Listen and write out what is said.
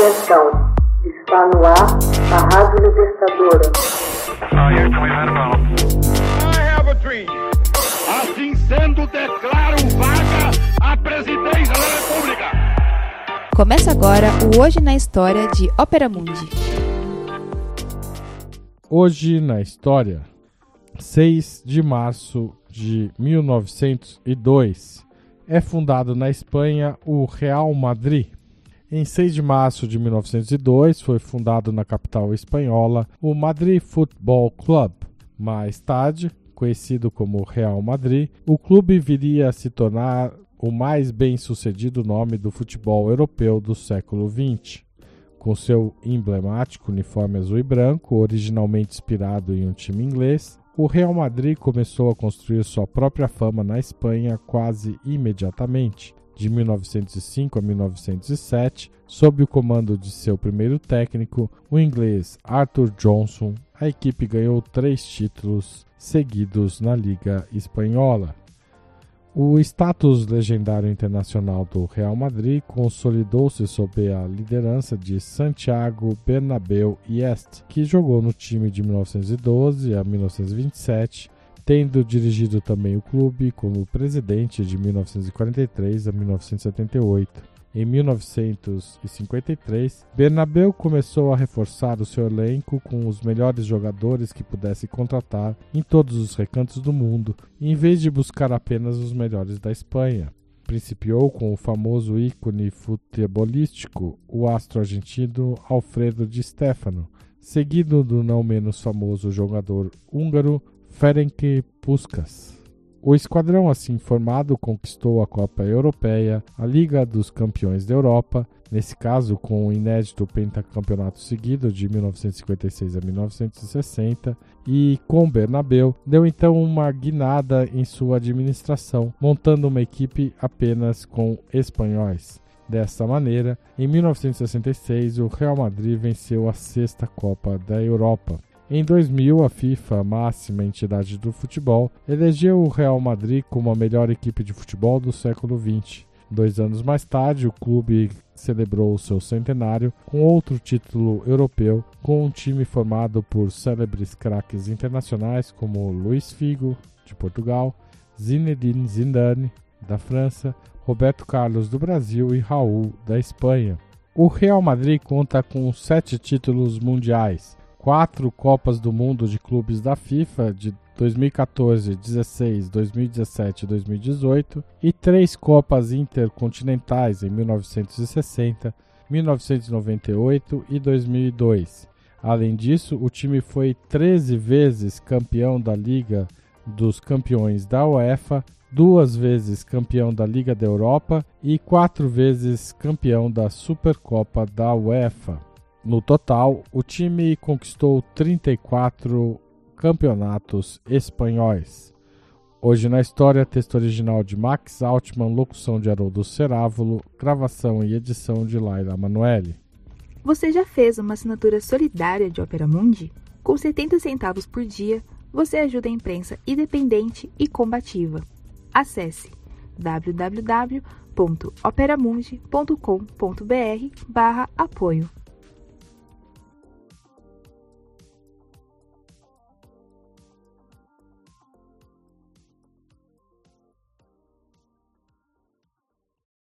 Atenção, está no ar a Rádio Libertadora. Assim sendo, declaro vaga a presidência da República. Começa agora o Hoje na História de Ópera Mundi. Hoje na História, 6 de março de 1902, é fundado na Espanha o Real Madrid. Em 6 de março de 1902, foi fundado na capital espanhola o Madrid Football Club. Mais tarde, conhecido como Real Madrid, o clube viria a se tornar o mais bem-sucedido nome do futebol europeu do século XX. Com seu emblemático uniforme azul e branco, originalmente inspirado em um time inglês, o Real Madrid começou a construir sua própria fama na Espanha quase imediatamente. De 1905 a 1907, sob o comando de seu primeiro técnico, o inglês Arthur Johnson, a equipe ganhou três títulos seguidos na Liga Espanhola. O status legendário internacional do Real Madrid consolidou-se sob a liderança de Santiago Bernabéu Est, que jogou no time de 1912 a 1927, tendo dirigido também o clube como presidente de 1943 a 1978. Em 1953, Bernabéu começou a reforçar o seu elenco com os melhores jogadores que pudesse contratar em todos os recantos do mundo, em vez de buscar apenas os melhores da Espanha. Principiou com o famoso ícone futebolístico, o astro argentino Alfredo Di Stefano, seguido do não menos famoso jogador húngaro Ferenc Puskas. O esquadrão assim formado conquistou a Copa Europeia, a Liga dos Campeões da Europa, nesse caso com o inédito pentacampeonato seguido de 1956 a 1960, e com Bernabeu deu então uma guinada em sua administração, montando uma equipe apenas com espanhóis. Dessa maneira, em 1966, o Real Madrid venceu a sexta Copa da Europa. Em 2000, a FIFA, máxima entidade do futebol, elegeu o Real Madrid como a melhor equipe de futebol do século XX. Dois anos mais tarde, o clube celebrou o seu centenário com outro título europeu, com um time formado por célebres craques internacionais como Luís Figo, de Portugal, Zinedine Zidane, da França, Roberto Carlos, do Brasil e Raul, da Espanha. O Real Madrid conta com sete títulos mundiais, quatro Copas do Mundo de clubes da FIFA de 2014, 16, 2017 e 2018 e três Copas Intercontinentais em 1960, 1998 e 2002. Além disso, o time foi 13 vezes campeão da Liga dos Campeões da UEFA, duas vezes campeão da Liga da Europa e quatro vezes campeão da Supercopa da UEFA. No total, o time conquistou 34 campeonatos espanhóis. Hoje na história, texto original de Max Altman, locução de Haroldo Cerávulo, gravação e edição de Laila Manoeli. Você já fez uma assinatura solidária de Opera Mundi? Com 70 centavos por dia, você ajuda a imprensa independente e combativa. Acesse www.operamundi.com.br/apoio.